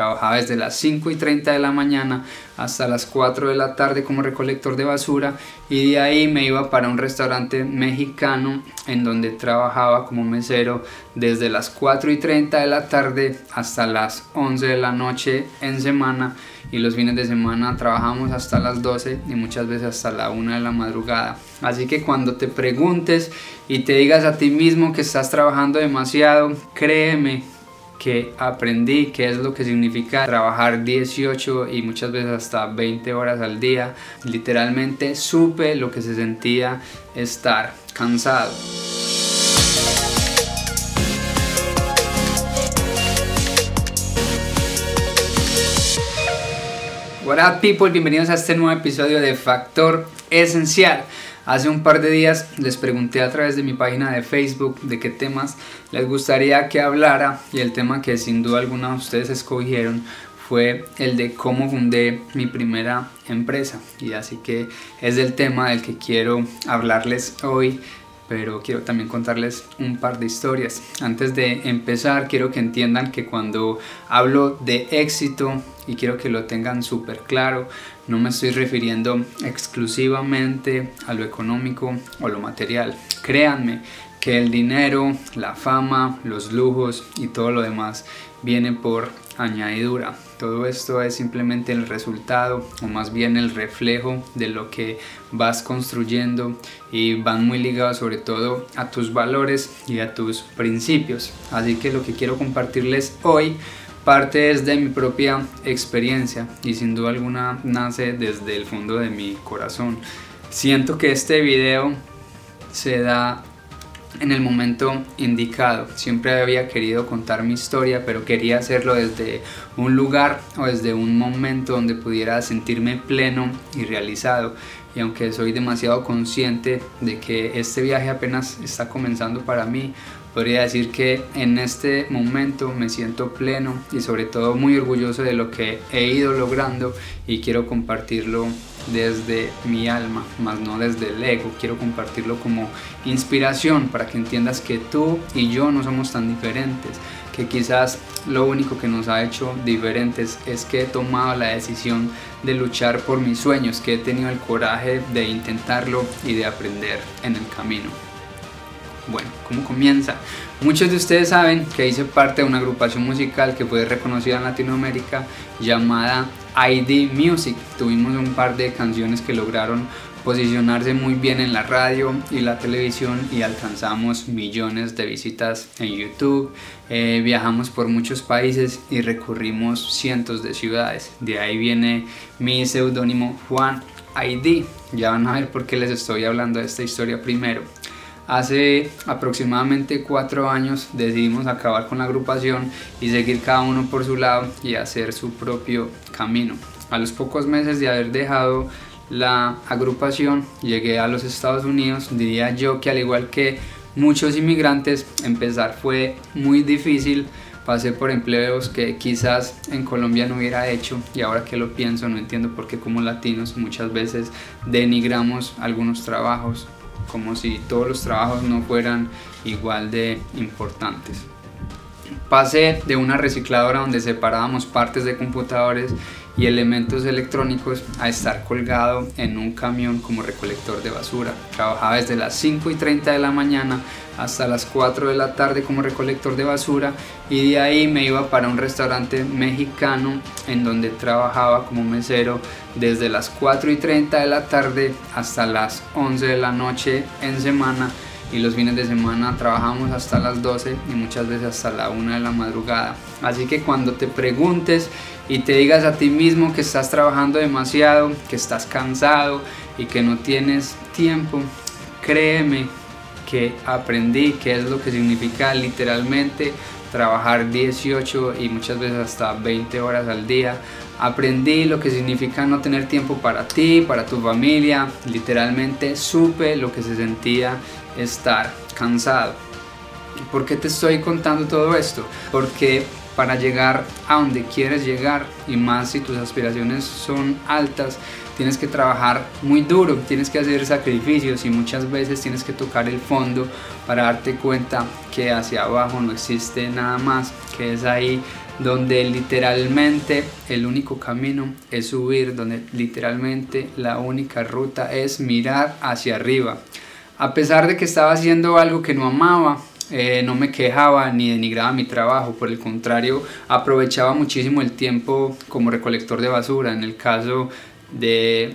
Trabajaba desde las 5 y 30 de la mañana hasta las 4 de la tarde como recolector de basura y de ahí me iba para un restaurante mexicano en donde trabajaba como mesero desde las 4 y 30 de la tarde hasta las 11 de la noche en semana y los fines de semana trabajamos hasta las 12 y muchas veces hasta la 1 de la madrugada. Así que cuando te preguntes y te digas a ti mismo que estás trabajando demasiado, créeme que aprendí qué es lo que significa trabajar 18 y muchas veces hasta 20 horas al día. Literalmente supe lo que se sentía estar cansado. Up people, bienvenidos a este nuevo episodio de Factor Esencial. Hace un par de días les pregunté a través de mi página de Facebook de qué temas les gustaría que hablara y el tema que sin duda alguna ustedes escogieron fue el de cómo fundé mi primera empresa. Y así que es el tema del que quiero hablarles hoy pero quiero también contarles un par de historias. Antes de empezar, quiero que entiendan que cuando hablo de éxito, y quiero que lo tengan súper claro, no me estoy refiriendo exclusivamente a lo económico o lo material. Créanme que el dinero, la fama, los lujos y todo lo demás viene por añadidura. Todo esto es simplemente el resultado o más bien el reflejo de lo que vas construyendo y van muy ligados sobre todo a tus valores y a tus principios. Así que lo que quiero compartirles hoy parte de mi propia experiencia y sin duda alguna nace desde el fondo de mi corazón. Siento que este video se da en el momento indicado. Siempre había querido contar mi historia, pero quería hacerlo desde un lugar o desde un momento donde pudiera sentirme pleno y realizado. Y aunque soy demasiado consciente de que este viaje apenas está comenzando para mí, podría decir que en este momento me siento pleno y sobre todo muy orgulloso de lo que he ido logrando y quiero compartirlo desde mi alma, más no desde el ego. Quiero compartirlo como inspiración para que entiendas que tú y yo no somos tan diferentes, que quizás lo único que nos ha hecho diferentes es que he tomado la decisión de luchar por mis sueños, que he tenido el coraje de intentarlo y de aprender en el camino. Bueno, ¿cómo comienza? Muchos de ustedes saben que hice parte de una agrupación musical que fue reconocida en Latinoamérica llamada ID Music. Tuvimos un par de canciones que lograron posicionarse muy bien en la radio y la televisión y alcanzamos millones de visitas en YouTube. Eh, viajamos por muchos países y recurrimos cientos de ciudades. De ahí viene mi seudónimo Juan ID. Ya van a ver por qué les estoy hablando de esta historia primero. Hace aproximadamente cuatro años decidimos acabar con la agrupación y seguir cada uno por su lado y hacer su propio camino. A los pocos meses de haber dejado la agrupación llegué a los Estados Unidos, diría yo que al igual que muchos inmigrantes empezar fue muy difícil, pasé por empleos que quizás en Colombia no hubiera hecho y ahora que lo pienso no entiendo por qué como latinos muchas veces denigramos algunos trabajos como si todos los trabajos no fueran igual de importantes. Pasé de una recicladora donde separábamos partes de computadores y elementos electrónicos a estar colgado en un camión como recolector de basura. Trabajaba desde las 5 y 30 de la mañana hasta las 4 de la tarde como recolector de basura y de ahí me iba para un restaurante mexicano en donde trabajaba como mesero desde las 4 y 30 de la tarde hasta las 11 de la noche en semana y los fines de semana trabajamos hasta las 12 y muchas veces hasta la 1 de la madrugada. Así que cuando te preguntes y te digas a ti mismo que estás trabajando demasiado, que estás cansado y que no tienes tiempo, créeme que aprendí qué es lo que significa literalmente trabajar 18 y muchas veces hasta 20 horas al día. Aprendí lo que significa no tener tiempo para ti, para tu familia. Literalmente supe lo que se sentía estar cansado. ¿Por qué te estoy contando todo esto? Porque para llegar a donde quieres llegar y más si tus aspiraciones son altas, tienes que trabajar muy duro, tienes que hacer sacrificios y muchas veces tienes que tocar el fondo para darte cuenta que hacia abajo no existe nada más, que es ahí donde literalmente el único camino es subir, donde literalmente la única ruta es mirar hacia arriba. A pesar de que estaba haciendo algo que no amaba, eh, no me quejaba ni denigraba mi trabajo, por el contrario, aprovechaba muchísimo el tiempo como recolector de basura. En el caso de,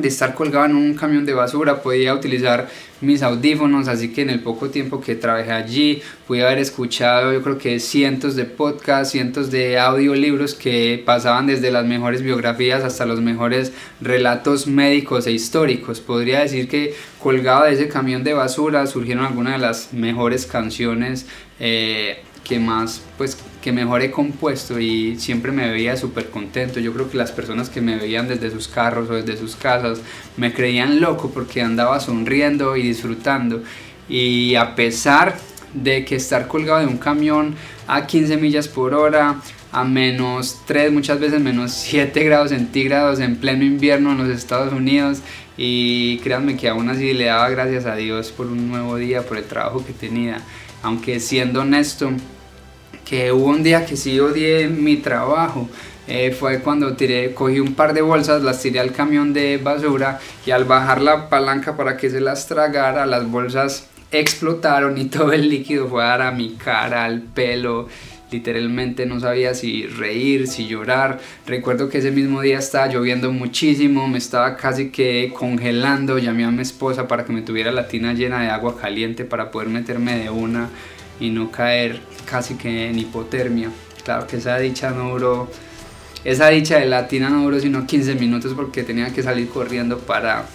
de estar colgado en un camión de basura, podía utilizar mis audífonos, así que en el poco tiempo que trabajé allí pude haber escuchado yo creo que cientos de podcasts, cientos de audiolibros que pasaban desde las mejores biografías hasta los mejores relatos médicos e históricos. Podría decir que colgado de ese camión de basura surgieron algunas de las mejores canciones eh, que más pues que mejor he compuesto y siempre me veía súper contento. Yo creo que las personas que me veían desde sus carros o desde sus casas me creían loco porque andaba sonriendo y disfrutando. Y a pesar de que estar colgado de un camión a 15 millas por hora, a menos 3, muchas veces menos 7 grados centígrados en pleno invierno en los Estados Unidos. Y créanme que aún así le daba gracias a Dios por un nuevo día, por el trabajo que tenía. Aunque siendo honesto, que hubo un día que sí odié mi trabajo. Eh, fue cuando tiré, cogí un par de bolsas, las tiré al camión de basura y al bajar la palanca para que se las tragara, las bolsas explotaron y todo el líquido fue a a mi cara, al pelo. Literalmente no sabía si reír, si llorar. Recuerdo que ese mismo día estaba lloviendo muchísimo, me estaba casi que congelando. Llamé a mi esposa para que me tuviera la tina llena de agua caliente para poder meterme de una y no caer casi que en hipotermia. Claro que esa dicha no duró, esa dicha de latina no duró sino 15 minutos porque tenía que salir corriendo para,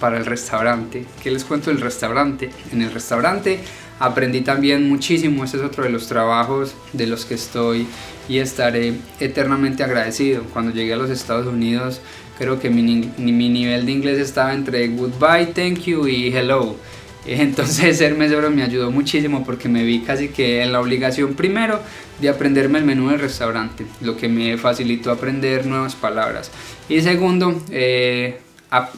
para el restaurante. ¿Qué les cuento del restaurante? En el restaurante aprendí también muchísimo, ese es otro de los trabajos de los que estoy y estaré eternamente agradecido. Cuando llegué a los Estados Unidos creo que mi, mi nivel de inglés estaba entre goodbye, thank you y hello entonces ser mesero me ayudó muchísimo porque me vi casi que en la obligación primero de aprenderme el menú del restaurante, lo que me facilitó aprender nuevas palabras. Y segundo, eh,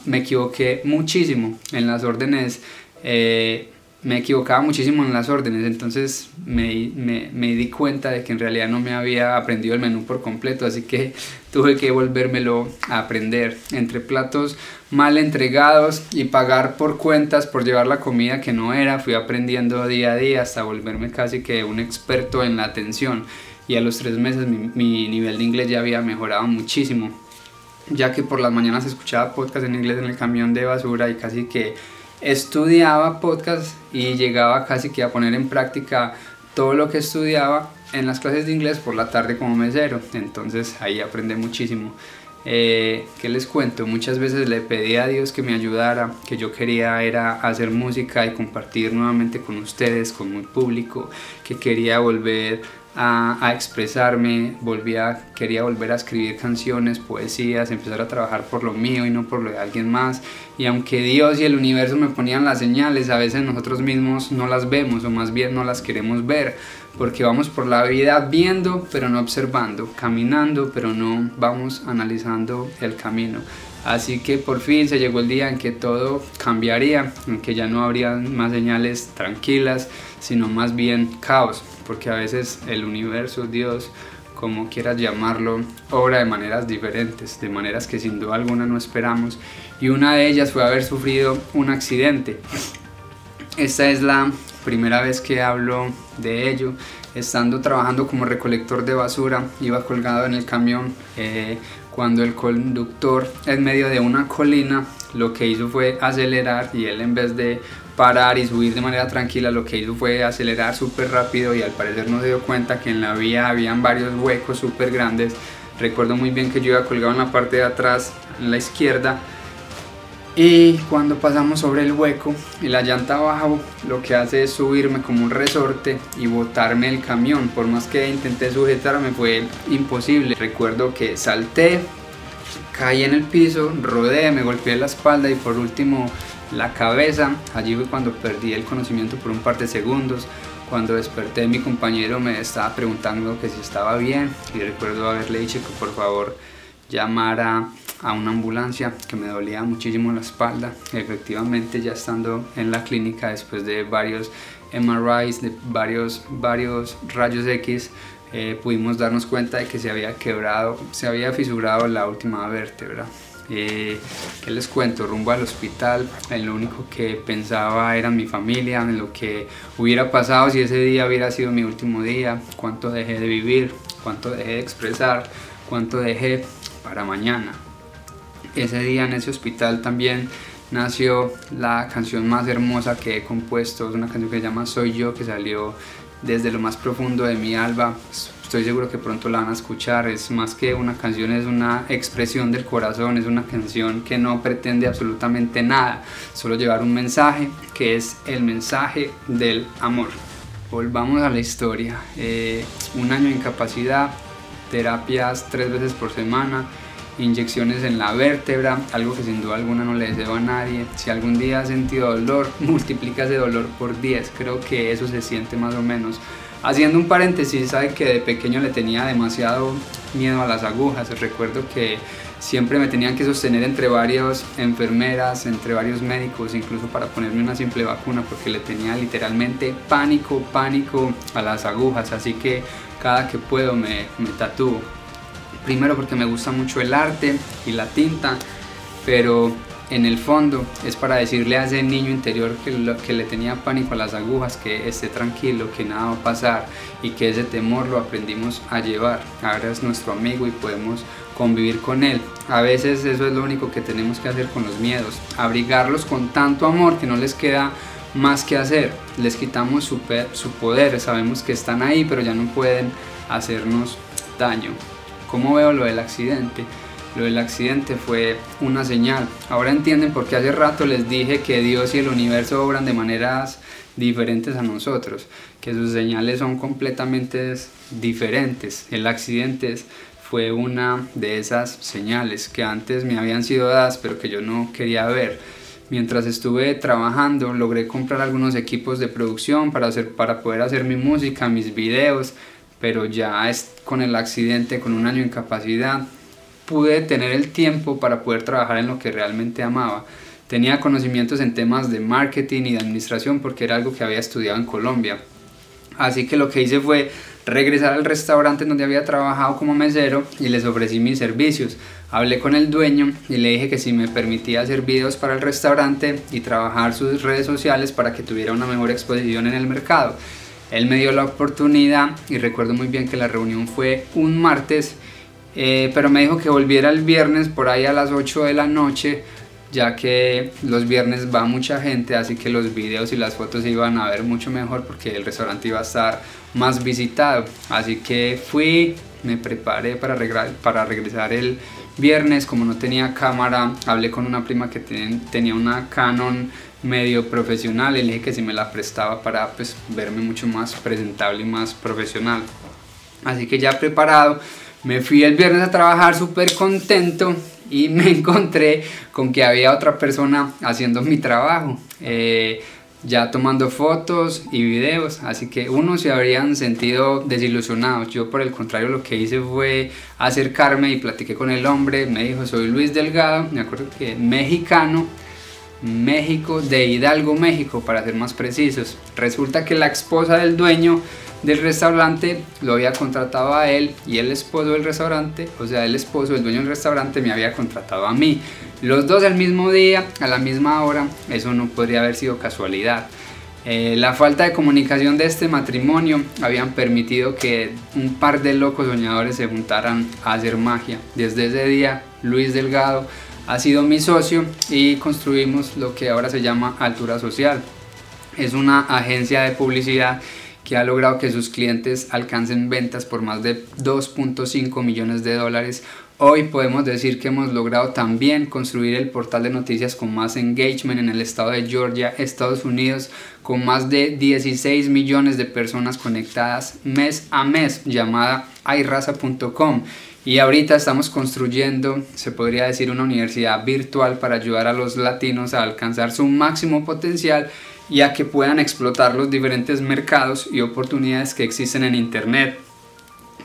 me equivoqué muchísimo en las órdenes. Eh, me equivocaba muchísimo en las órdenes, entonces me, me, me, di cuenta de que en realidad no me había aprendido el menú por completo, así que tuve que volvérmelo a aprender. Entre platos mal entregados y pagar por cuentas por llevar la comida que no era, fui aprendiendo día a día hasta volverme casi que un experto en la atención. Y a los tres meses mi, mi nivel de inglés ya había mejorado muchísimo, ya que por las mañanas escuchaba podcast en inglés en el camión de basura y casi que estudiaba podcast y llegaba casi que a poner en práctica todo lo que estudiaba en las clases de inglés por la tarde como mesero. Entonces ahí aprendí muchísimo. Eh, ¿Qué les cuento? Muchas veces le pedí a Dios que me ayudara, que yo quería era hacer música y compartir nuevamente con ustedes, con mi público, que quería volver a, expresarme, volvía, quería volver a escribir canciones, poesías, empezar a trabajar por lo mío y no por lo de alguien más. Y aunque Dios y el universo me ponían las señales, a veces nosotros mismos no las vemos o más bien no las queremos ver, porque vamos por la vida viendo pero no observando, caminando pero no vamos analizando el camino. Así que por fin se llegó el día en que todo cambiaría, en que ya no habría más señales tranquilas, sino más bien caos porque a veces el universo, Dios, como quieras llamarlo, obra de maneras diferentes, de maneras que sin duda alguna no esperamos, y una de ellas fue haber sufrido un accidente. Esta es la primera vez que hablo de ello, estando trabajando como recolector de basura, iba colgado en el camión eh, cuando el conductor en medio de una colina lo que hizo fue acelerar y él en vez de parar y subir de manera tranquila, lo que hizo fue acelerar súper rápido y al parecer no se dio cuenta que en la vía habían varios huecos súper grandes. Recuerdo muy bien que yo iba colgado en la parte de atrás, en la izquierda, y cuando pasamos sobre el hueco y la llanta abajo, lo que hace es subirme como un resorte y botarme el camión. Por más que intenté sujetarme fue imposible. Recuerdo que salté, caí en el piso, rodé, me golpeé la espalda y por último la cabeza. Allí fue cuando perdí el conocimiento por un par de segundos. Cuando desperté mi compañero me estaba preguntando que si estaba bien y recuerdo haberle dicho que por favor llamara a una ambulancia que me dolía muchísimo la espalda. Efectivamente ya estando en la clínica después de varios MRIs, de varios, varios rayos X, eh, pudimos darnos cuenta de que se había quebrado, se había fisurado la última vértebra. Eh, ¿Qué les cuento? Rumbo al hospital, en lo único que pensaba era mi familia, en lo que hubiera pasado si ese día hubiera sido mi último día, cuánto dejé de vivir, cuánto dejé de expresar, cuánto dejé para mañana. Ese día en ese hospital también nació la canción más hermosa que he compuesto, es una canción que se llama Soy yo, que salió desde lo más profundo de mi alma estoy seguro que pronto la van a escuchar. Es más que una canción, es una expresión del corazón, es una canción que no pretende absolutamente nada, solo llevar un mensaje que es el mensaje del amor. Volvamos a la historia. Eh, un año de incapacidad, terapias tres veces por semana, inyecciones en la vértebra, algo que sin duda alguna no le deseo a nadie. Si algún día has sentido dolor, multiplica ese dolor por 10. Creo que eso se siente más o menos Haciendo un paréntesis, sabe que de pequeño le tenía demasiado miedo a las agujas. Recuerdo que siempre me tenían que sostener entre varias enfermeras, entre varios médicos, incluso para ponerme una simple vacuna, porque le tenía literalmente pánico, pánico a las agujas. Así que cada que puedo me, me tatúo. Primero porque me gusta mucho el arte y la tinta, pero en el fondo es para decirle a ese niño interior que, que le tenía pánico a las agujas que esté tranquilo, que nada va a pasar y que ese temor lo aprendimos a llevar. Ahora es nuestro amigo y podemos convivir con él. A veces eso es lo único que tenemos que hacer con los miedos, abrigarlos con tanto amor que no les queda más que hacer. Les quitamos su, su poder, sabemos que están ahí pero ya no pueden hacernos daño. ¿Cómo veo lo del accidente? Lo del accidente fue una señal. Ahora entienden por qué hace rato les dije que Dios y el universo obran de maneras diferentes a nosotros, que sus señales son completamente diferentes. El accidente fue una de esas señales que antes me habían sido dadas pero que yo no quería ver. Mientras estuve trabajando logré comprar algunos equipos de producción para, hacer, para poder hacer mi música, mis videos, pero ya es con el accidente, con un año de incapacidad, pude tener el tiempo para poder trabajar en lo que realmente amaba. Tenía conocimientos en temas de marketing y de administración porque era algo que había estudiado en Colombia. Así que lo que hice fue regresar al restaurante donde había trabajado como mesero y les ofrecí mis servicios. Hablé con el dueño y le dije que si me permitía hacer videos para el restaurante y trabajar sus redes sociales para que tuviera una mejor exposición en el mercado. Él me dio la oportunidad y recuerdo muy bien que la reunión fue un martes eh, pero me dijo que volviera el viernes por ahí a las 8 de la noche, ya que los viernes va mucha gente, así que los videos y las fotos iban a ver mucho mejor porque el restaurante iba a estar más visitado. Así que fui, me preparé para, regresar el viernes, como no tenía cámara, hablé con una prima que tenía una Canon medio profesional le dije que si me la prestaba para pues, verme mucho más presentable y más profesional. Así que ya preparado, me fui el viernes a trabajar súper contento y me encontré con que había otra persona haciendo mi trabajo, eh, ya tomando fotos y videos, así que unos se habrían sentido desilusionados. Yo por el contrario lo que hice fue acercarme y platiqué con el hombre, me dijo soy Luis Delgado, me acuerdo que mexicano, México, de Hidalgo, México, para ser más precisos. Resulta que la esposa del dueño del restaurante lo había contratado a él y el esposo del restaurante, o sea, el esposo, el dueño del restaurante, me había contratado a mí. Los dos al mismo día, a la misma hora, eso no podría haber sido casualidad. Eh, la falta de comunicación de este matrimonio habían permitido que un par de locos soñadores se juntaran a hacer magia. Desde ese día, Luis Delgado ha sido mi socio y construimos lo que ahora se llama Altura Social. Es una agencia de publicidad que ha logrado que sus clientes alcancen ventas por más de 2.5 millones de dólares. Hoy podemos decir que hemos logrado también construir el portal de noticias con más engagement en el estado de Georgia, Estados Unidos, con más de 16 millones de personas conectadas mes a mes, llamada iRaza.com. Y ahorita estamos construyendo, se podría decir, una universidad virtual para ayudar a los latinos a alcanzar su máximo potencial y a que puedan explotar los diferentes mercados y oportunidades que existen en Internet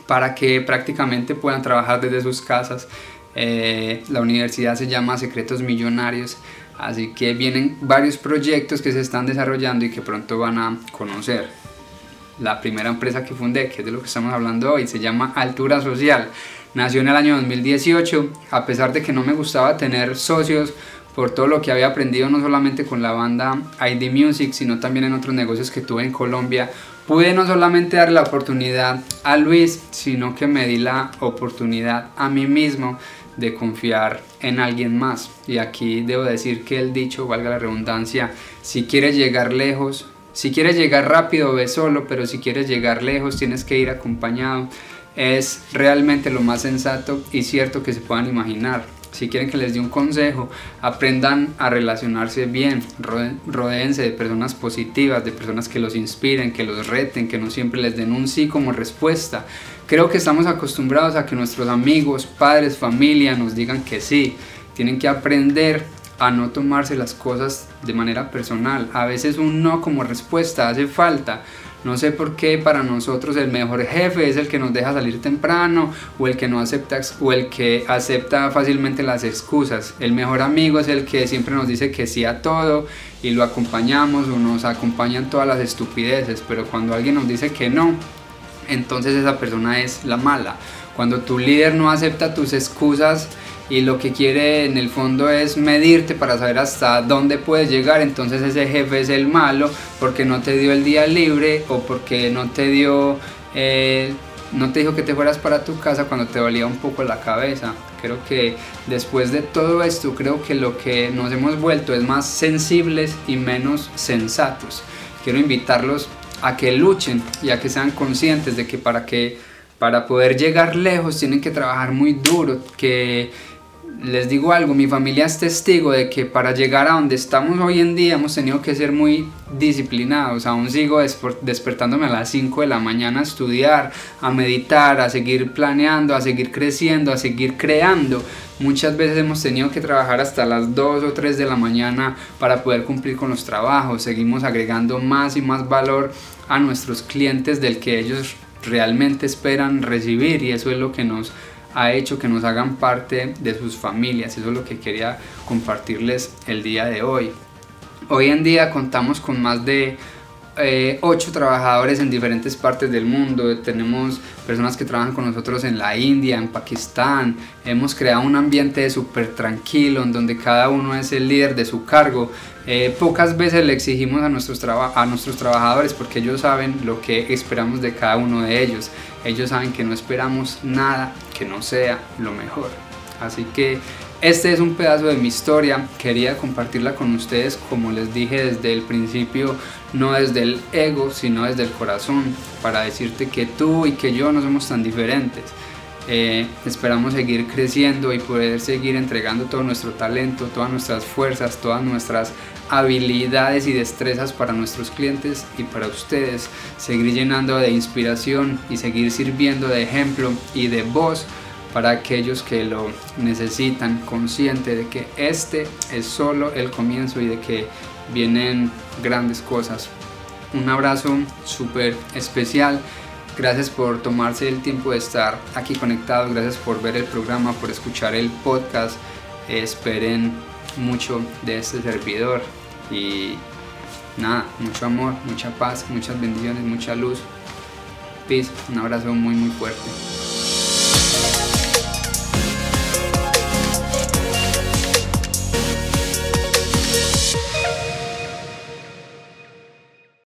para que prácticamente puedan trabajar desde sus casas. Eh, la universidad se llama Secretos Millonarios, así que vienen varios proyectos que se están desarrollando y que pronto van a conocer. La primera empresa que fundé, que es de lo que estamos hablando hoy, se llama Altura Social. Nació en el año 2018, a pesar de que no me gustaba tener socios por todo lo que había aprendido no solamente con la banda ID Music, sino también en otros negocios que tuve en Colombia, pude no solamente dar la oportunidad a Luis, sino que me di la oportunidad a mí mismo de confiar en alguien más. Y aquí debo decir que el dicho, valga la redundancia, si quieres llegar lejos, si quieres llegar rápido, ve solo, pero si quieres llegar lejos, tienes que ir acompañado. Es realmente lo más sensato y cierto que se puedan imaginar si quieren que les dé un consejo, aprendan a relacionarse bien, rodeense de personas positivas, de personas que los inspiren, que los reten, que no siempre les den un sí como respuesta. Creo que estamos acostumbrados a que nuestros amigos, padres, familia nos digan que sí. Tienen que aprender a no tomarse las cosas de manera personal. A veces un no como respuesta hace falta no sé por qué para nosotros el mejor jefe es el que nos deja salir temprano o el que no acepta o el que acepta fácilmente las excusas. El mejor amigo es el que siempre nos dice que sí a todo y lo acompañamos o nos acompañan todas las estupideces, pero cuando alguien nos dice que no, entonces esa persona es la mala. Cuando tu líder no acepta tus excusas, y lo que quiere en el fondo es medirte para saber hasta dónde puedes llegar, entonces ese jefe es el malo porque no te dio el día libre o porque no te dio, eh, no te dijo que te fueras para tu casa cuando te dolía un poco la cabeza. Creo que después de todo esto, creo que lo que nos hemos vuelto es más sensibles y menos sensatos. Quiero invitarlos a que luchen y a que sean conscientes de que para que para poder llegar lejos tienen que trabajar muy duro, que les digo algo, mi familia es testigo de que para llegar a donde estamos hoy en día hemos tenido que ser muy disciplinados. Aún sigo despertándome a las 5 de la mañana a estudiar, a meditar, a seguir planeando, a seguir creciendo, a seguir creando. Muchas veces hemos tenido que trabajar hasta las 2 o 3 de la mañana para poder cumplir con los trabajos. Seguimos agregando más y más valor a nuestros clientes del que ellos realmente esperan recibir y eso es lo que nos ha hecho que nos hagan parte de sus familias. Eso es lo que quería compartirles el día de hoy. Hoy en día contamos con más de eh, ocho trabajadores en diferentes partes del mundo. Tenemos personas que trabajan con nosotros en la India, en Pakistán. Hemos creado un ambiente súper tranquilo en donde cada uno es el líder de su cargo. Eh, pocas veces le exigimos a nuestros, a nuestros trabajadores porque ellos saben lo que esperamos de cada uno de ellos. Ellos saben que no esperamos nada que no sea lo mejor. Así que este es un pedazo de mi historia, quería compartirla con ustedes como les dije desde el principio, no desde el ego, sino desde el corazón, para decirte que tú y que yo no somos tan diferentes. Eh, esperamos seguir creciendo y poder seguir entregando todo nuestro talento, todas nuestras fuerzas, todas nuestras habilidades y destrezas para nuestros clientes y para ustedes, seguir llenando de inspiración y seguir sirviendo de ejemplo y de voz para aquellos que lo necesitan, consciente de que este es solo el comienzo y de que vienen grandes cosas. Un abrazo súper especial. Gracias por tomarse el tiempo de estar aquí conectados. Gracias por ver el programa, por escuchar el podcast. Esperen mucho de este servidor. Y nada, mucho amor, mucha paz, muchas bendiciones, mucha luz. Peace. Un abrazo muy, muy fuerte.